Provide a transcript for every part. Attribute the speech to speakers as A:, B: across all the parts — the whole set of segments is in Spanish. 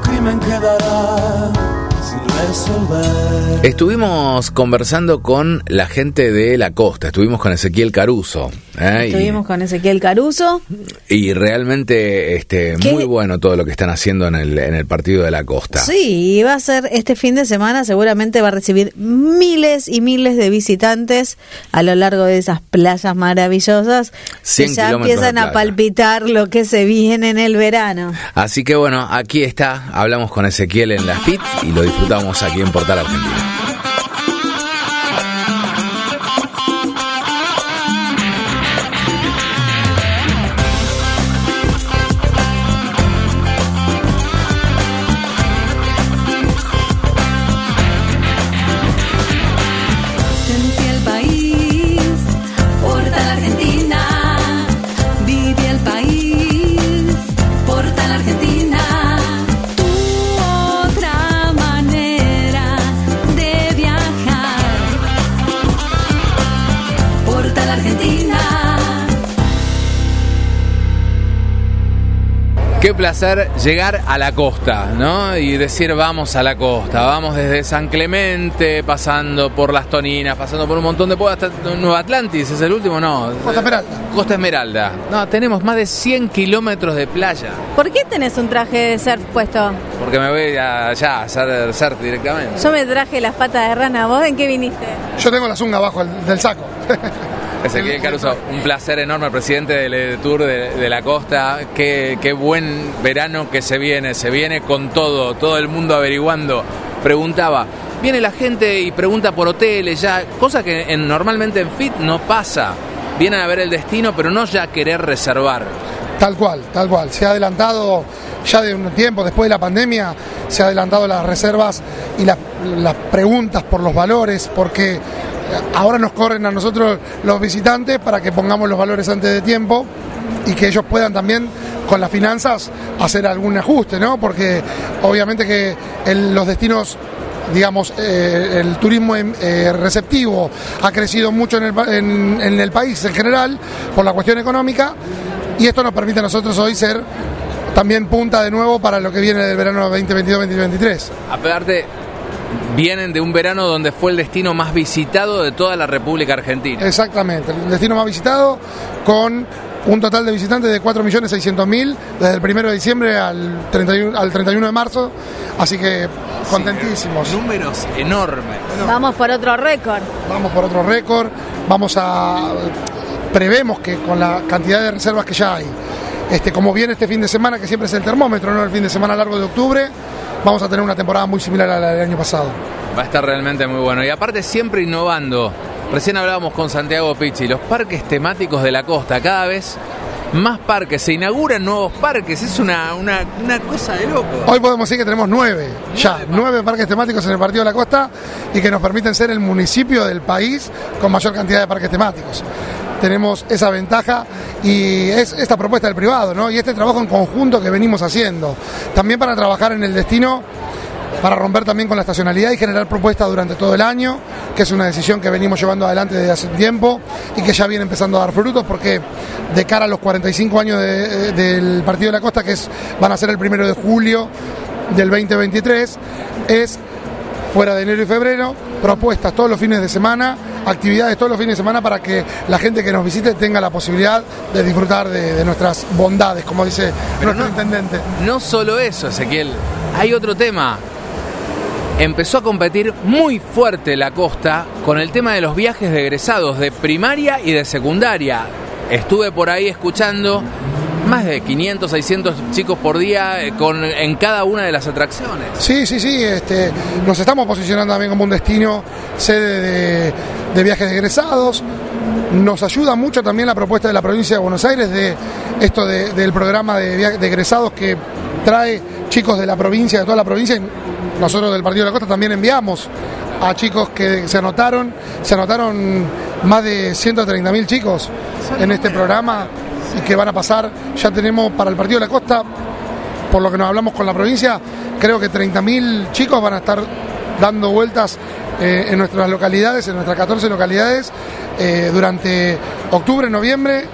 A: crimen quedará.
B: Estuvimos conversando con la gente de la costa, estuvimos con Ezequiel Caruso. ¿eh?
C: Estuvimos con Ezequiel Caruso.
B: Y, y realmente este,
C: ¿Qué?
B: muy bueno todo lo que están haciendo en el, en el partido de la costa.
C: Sí, va a ser este fin de semana, seguramente va a recibir miles y miles de visitantes a lo largo de esas playas maravillosas que
B: 100
C: ya empiezan a palpitar lo que se viene en el verano.
B: Así que bueno, aquí está, hablamos con Ezequiel en la FIT y lo disfrutamos aquí en Portal Argentina. Placer llegar a la costa, ¿no? Y decir vamos a la costa, vamos desde San Clemente, pasando por Las Toninas, pasando por un montón de pueblos hasta Nueva Atlantis, ¿es el último? No.
D: Costa Esmeralda.
B: Costa Esmeralda. No, tenemos más de 100 kilómetros de playa,
E: ¿Por qué tenés un traje de surf puesto?
B: porque me voy allá a hacer surf directamente.
E: Yo me traje las patas de rana. ¿Vos en qué viniste?
D: Yo tengo la zunga abajo del, del saco.
B: Ezequiel Caruso, un placer enorme, presidente del EDETUR de, de la costa. Qué, qué buen verano que se viene, se viene con todo, todo el mundo averiguando. Preguntaba, viene la gente y pregunta por hoteles ya, cosa que en- normalmente en FIT no pasa. Vienen a ver el destino, pero no ya querer reservar.
D: Tal cual, tal cual. Se ha adelantado ya de un tiempo, después de la pandemia, se ha adelantado las reservas y las, las preguntas por los valores, porque ahora nos corren a nosotros los visitantes para que pongamos los valores antes de tiempo y que ellos puedan también con las finanzas hacer algún ajuste, ¿no? Porque obviamente que los destinos digamos, eh, el turismo eh, receptivo ha crecido mucho en el país en general por la cuestión económica y esto nos permite a nosotros hoy ser también punta de nuevo para lo que viene del verano 2022-2023.
B: Aparte, vienen de un verano donde fue el destino más visitado de toda la República Argentina.
D: Exactamente, el destino más visitado con un total de visitantes de 4.600.000 desde el 1 de diciembre al 31, al 31 de marzo, así que contentísimos.
B: Números enormes.
E: Vamos por otro récord.
D: vamos por otro récord, vamos a prevemos que con la cantidad de reservas que ya hay, este, como viene este fin de semana, que siempre es el termómetro, no el fin de semana largo de octubre, vamos a tener una temporada muy similar a la del año pasado.
B: Va a estar realmente muy bueno. Y aparte siempre innovando. Recién hablábamos con Santiago Picci, los parques temáticos de la costa, cada vez más parques, se inauguran nuevos parques, es una, una, una cosa de loco.
D: Hoy podemos decir que tenemos nueve, ya, nueve parques temáticos en el Partido de la Costa y que nos permiten ser el municipio del país con mayor cantidad de parques temáticos. Tenemos esa ventaja y es esta propuesta del privado, ¿no? Y este trabajo en conjunto que venimos haciendo. También para trabajar en el destino, para romper también con la estacionalidad y generar propuestas durante todo el año, que es una decisión que venimos llevando adelante desde hace tiempo y que ya viene empezando a dar frutos porque de cara a los 45 años de- del Partido de la Costa, que es, van a ser el primero de julio del 2023, es fuera de enero y febrero, propuestas todos los fines de semana, actividades todos los fines de semana para que la gente que nos visite tenga la posibilidad de disfrutar de, de nuestras bondades, como dice
B: Pero
D: nuestro
B: no-
D: intendente.
B: No solo eso, Ezequiel, hay otro tema. Empezó a competir muy fuerte la costa con el tema de los viajes de egresados de primaria y de secundaria. Estuve por ahí escuchando más de 500, 600 chicos por día eh, con, en cada una de las atracciones.
D: Sí, sí, sí, este, nos estamos posicionando también como un destino sede de, de viajes de egresados. Nos ayuda mucho también la propuesta de la provincia de Buenos Aires de esto de- del programa de, de egresados que trae chicos de la provincia, de toda la provincia. Nosotros del Partido de la Costa también enviamos a chicos que se anotaron, se anotaron más de 130 mil chicos en este programa y que van a pasar, ya tenemos para el Partido de la Costa por lo que nos hablamos con la provincia, creo que 30.000 chicos van a estar dando vueltas eh, en nuestras localidades, en nuestras 14 localidades, eh, durante octubre, noviembre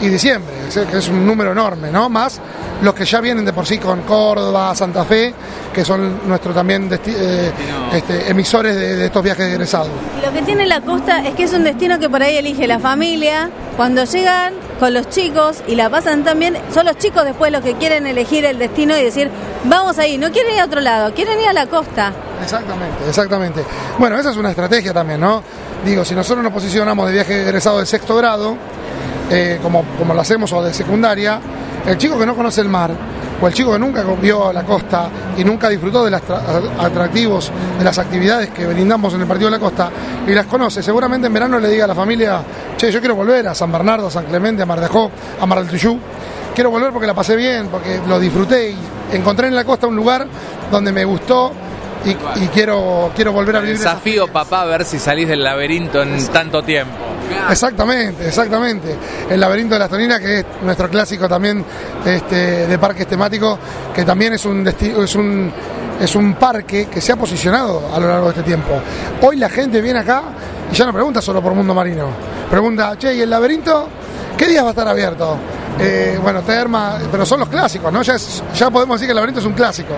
D: y diciembre. que, es un número enorme, ¿no? Más los que ya vienen de por sí con Córdoba, Santa Fe, que son nuestros también desti- eh, este, emisores de, de estos viajes de egresados.
E: Y lo que tiene la costa es que es un destino que por ahí elige la familia. Cuando llegan con los chicos y la pasan también, son los chicos después los que quieren elegir el destino y decir, vamos ahí, no quieren ir a otro lado, quieren ir a la costa.
D: Exactamente, exactamente. Bueno, esa es una estrategia también, ¿no? Digo, si nosotros nos posicionamos de viaje egresado de sexto grado, eh, como, como lo hacemos, o de secundaria, el chico que no conoce el mar, o el chico que nunca vio la costa y nunca disfrutó de los atractivos, de las actividades que brindamos en el Partido de la Costa, y las conoce, seguramente en verano le diga a la familia, che, yo quiero volver a San Bernardo, a San Clemente, a Mar de Ajó, a Mar del Tuyú, quiero volver porque la pasé bien, porque lo disfruté y encontré en la costa un lugar donde me gustó y, y quiero, quiero volver a vivir. esa
B: Desafío, papá, a ver si salís del laberinto en tanto tiempo.
D: Exactamente, exactamente. El laberinto de las Toninas, que es nuestro clásico también este, de parques temáticos, que también es un, es, un, es un parque que se ha posicionado a lo largo de este tiempo. Hoy la gente viene acá y ya no pregunta solo por mundo marino. Pregunta, che, ¿y el laberinto? ¿Qué días va a estar abierto? Eh, bueno, Terma, pero son los clásicos, ¿no? Ya, es- ya podemos decir que el laberinto es un clásico.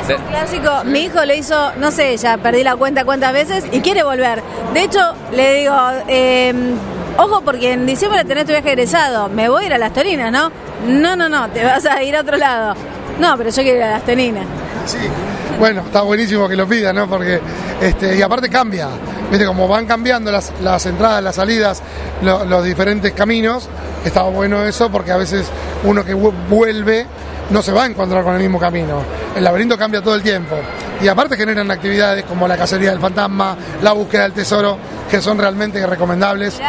E: Es un clásico. Mi hijo lo hizo, no sé, ya perdí la cuenta cuántas veces y quiere volver. De hecho, le digo, eh, ojo porque en diciembre tenés tu viaje egresado. Me voy a ir a las Torinas, ¿no? No, no, no, te vas a ir a otro lado. No, pero yo quiero ir a las Torinas.
D: Sí. Bueno, está buenísimo que lo pida, ¿no? Porque, este, y aparte cambia, Como van cambiando las, las entradas, las salidas, lo- los diferentes caminos, está bueno eso porque a veces uno que vu- vuelve no se va a encontrar con el mismo camino. El laberinto cambia todo el tiempo. Y aparte generan actividades como la cacería del fantasma, la búsqueda del tesoro, que son realmente recomendables.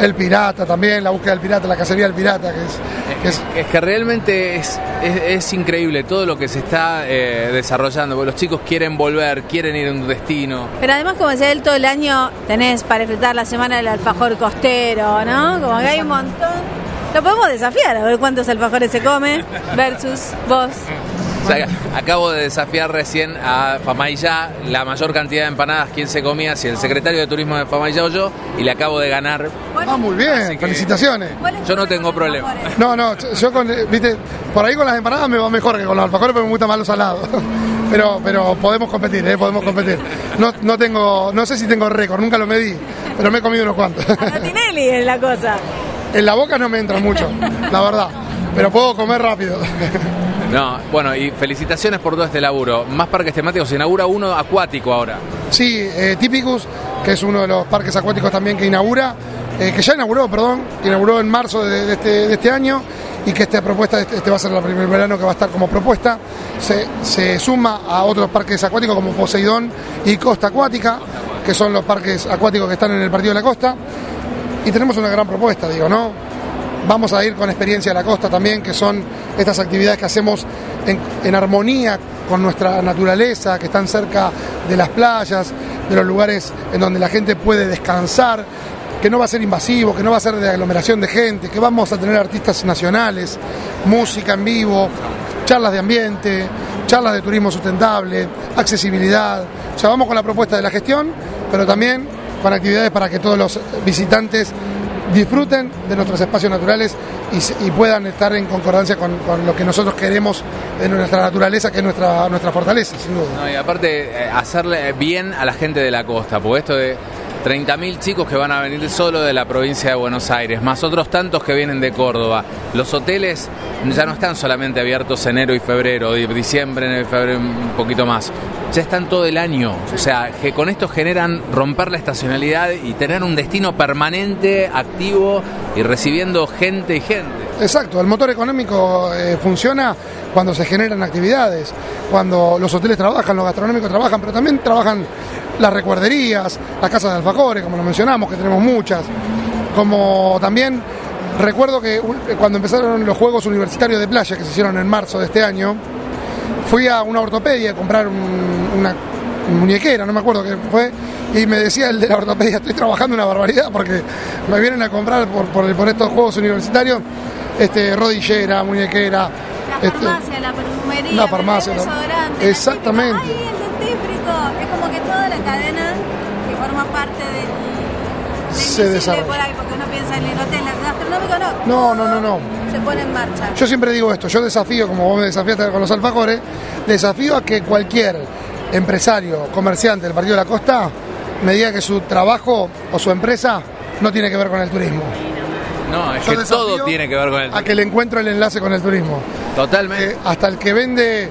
D: El pirata también, la búsqueda del pirata, la cacería del pirata, que es... que es-
B: Es que realmente es, es, es increíble todo lo que se está eh, desarrollando, porque los chicos quieren volver, quieren ir a un destino.
E: Pero además, como decía él, todo el año tenés para disfrutar la semana del alfajor costero, ¿no? Como que hay un montón. Lo podemos desafiar, a ver cuántos alfajores se come versus vos.
B: O sea, acabo de desafiar recién a Famayá la mayor cantidad de empanadas, quién se comía, si el secretario de turismo de Famayá o yo, y le acabo de ganar.
D: Ah, muy bien, felicitaciones.
B: Yo no tengo problema.
D: No, no, yo- con, viste, por ahí con las empanadas me va mejor que con los alfajores, pero me gusta más los salados. Pero, pero podemos competir, ¿eh? podemos competir. No, no tengo, no sé si tengo récord, nunca lo medí, pero me he comido unos cuantos.
E: A Tinelli es la cosa.
D: En la boca no me entra mucho, la verdad, pero puedo comer rápido.
B: No, bueno, y felicitaciones por todo este laburo. Más parques temáticos, se inaugura uno acuático ahora.
D: Sí, eh, Típicus, que es uno de los parques acuáticos también que inaugura, eh, que ya inauguró, perdón, que inauguró en marzo de, este, de este año y que esta propuesta, este, este va a ser el primer verano que va a estar como propuesta, se, se suma a otros parques acuáticos como Poseidón y Costa Acuática, que son los parques acuáticos que están en el Partido de la Costa. Y tenemos una gran propuesta, digo, ¿no? Vamos a ir con experiencia a la costa también, que son estas actividades que hacemos en, en armonía con nuestra naturaleza, que están cerca de las playas, de los lugares en donde la gente puede descansar, que no va a ser invasivo, que no va a ser de aglomeración de gente, que vamos a tener artistas nacionales, música en vivo, charlas de ambiente, charlas de turismo sustentable, accesibilidad. O sea, vamos con la propuesta de la gestión, pero también con actividades para que todos los visitantes disfruten de nuestros espacios naturales y, puedan estar en concordancia con, lo que nosotros queremos de nuestra naturaleza, que es nuestra, nuestra fortaleza, sin duda.
B: No, y aparte, eh, hacerle bien a la gente de la costa, porque esto de 30.000 chicos que van a venir solo de la provincia de Buenos Aires, más otros tantos que vienen de Córdoba. Los hoteles ya no están solamente abiertos enero y febrero, di- diciembre, enero y febrero, un poquito más. Ya están todo el año. O sea, que con esto generan romper la estacionalidad y tener un destino permanente, activo y recibiendo gente y gente.
D: Exacto, el motor económico eh, funciona cuando se generan actividades, cuando los hoteles trabajan, los gastronómicos trabajan, pero también trabajan las recuerderías, las casas de alfajores, como lo mencionamos, que tenemos muchas, como también recuerdo que cuando empezaron los Juegos Universitarios de Playa, que se hicieron en marzo de este año, fui a una ortopedia a comprar un- una muñequera, no me acuerdo qué fue, y me decía el de la ortopedia, estoy trabajando una barbaridad porque me vienen a comprar por, por, por estos juegos universitarios este, rodillera, muñequera.
E: La
D: este,
E: farmacia, la perfumería,
D: la farmacia,
E: el desodorante,
D: Exactamente.
E: La ¡Ay, el dentífrico! Es como que toda la cadena que forma parte del
D: se desarrolla.
E: por ahí, porque uno piensa en el hotel gastronómico, no.
D: No, no, no, no.
E: Se pone en marcha.
D: Yo siempre digo esto, yo desafío, como vos me desafiaste con los alfajores, desafío a que cualquier empresario, comerciante del Partido de la Costa me diga que su trabajo o su empresa no tiene que ver con el turismo.
B: No, es
D: Yo
B: que todo tiene que ver con el
D: A que le encuentro el enlace con el turismo.
B: Totalmente.
D: Eh, hasta el que vende,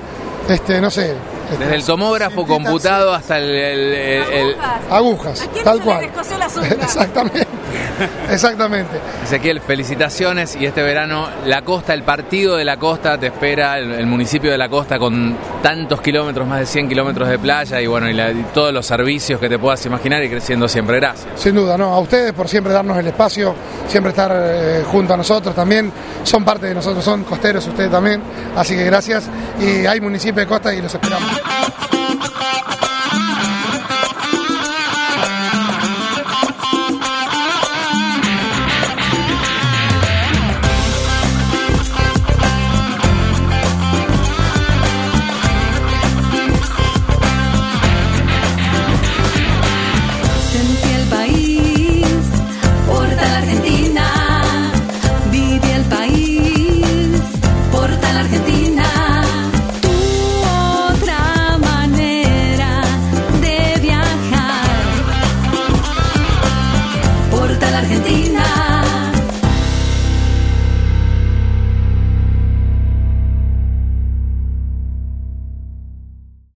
D: este, no sé.
B: Desde el tomógrafo computado hasta el, el- el- el-
D: Agujas,
E: ¿A quién
D: tal
E: se
D: cual.
E: le uñas?
D: Exactamente. Exactamente.
B: Ezequiel, felicitaciones y este verano la costa, el partido de la costa te espera, el, el municipio de la costa con tantos kilómetros, más de 100 kilómetros de playa y bueno, y, la- y todos los servicios que te puedas imaginar y creciendo siempre. Gracias.
D: Sin duda, no. A ustedes por siempre darnos el espacio, siempre estar eh, junto a nosotros también. Son parte de nosotros, son costeros ustedes también. Así que gracias. Y hay municipio de costa y los esperamos.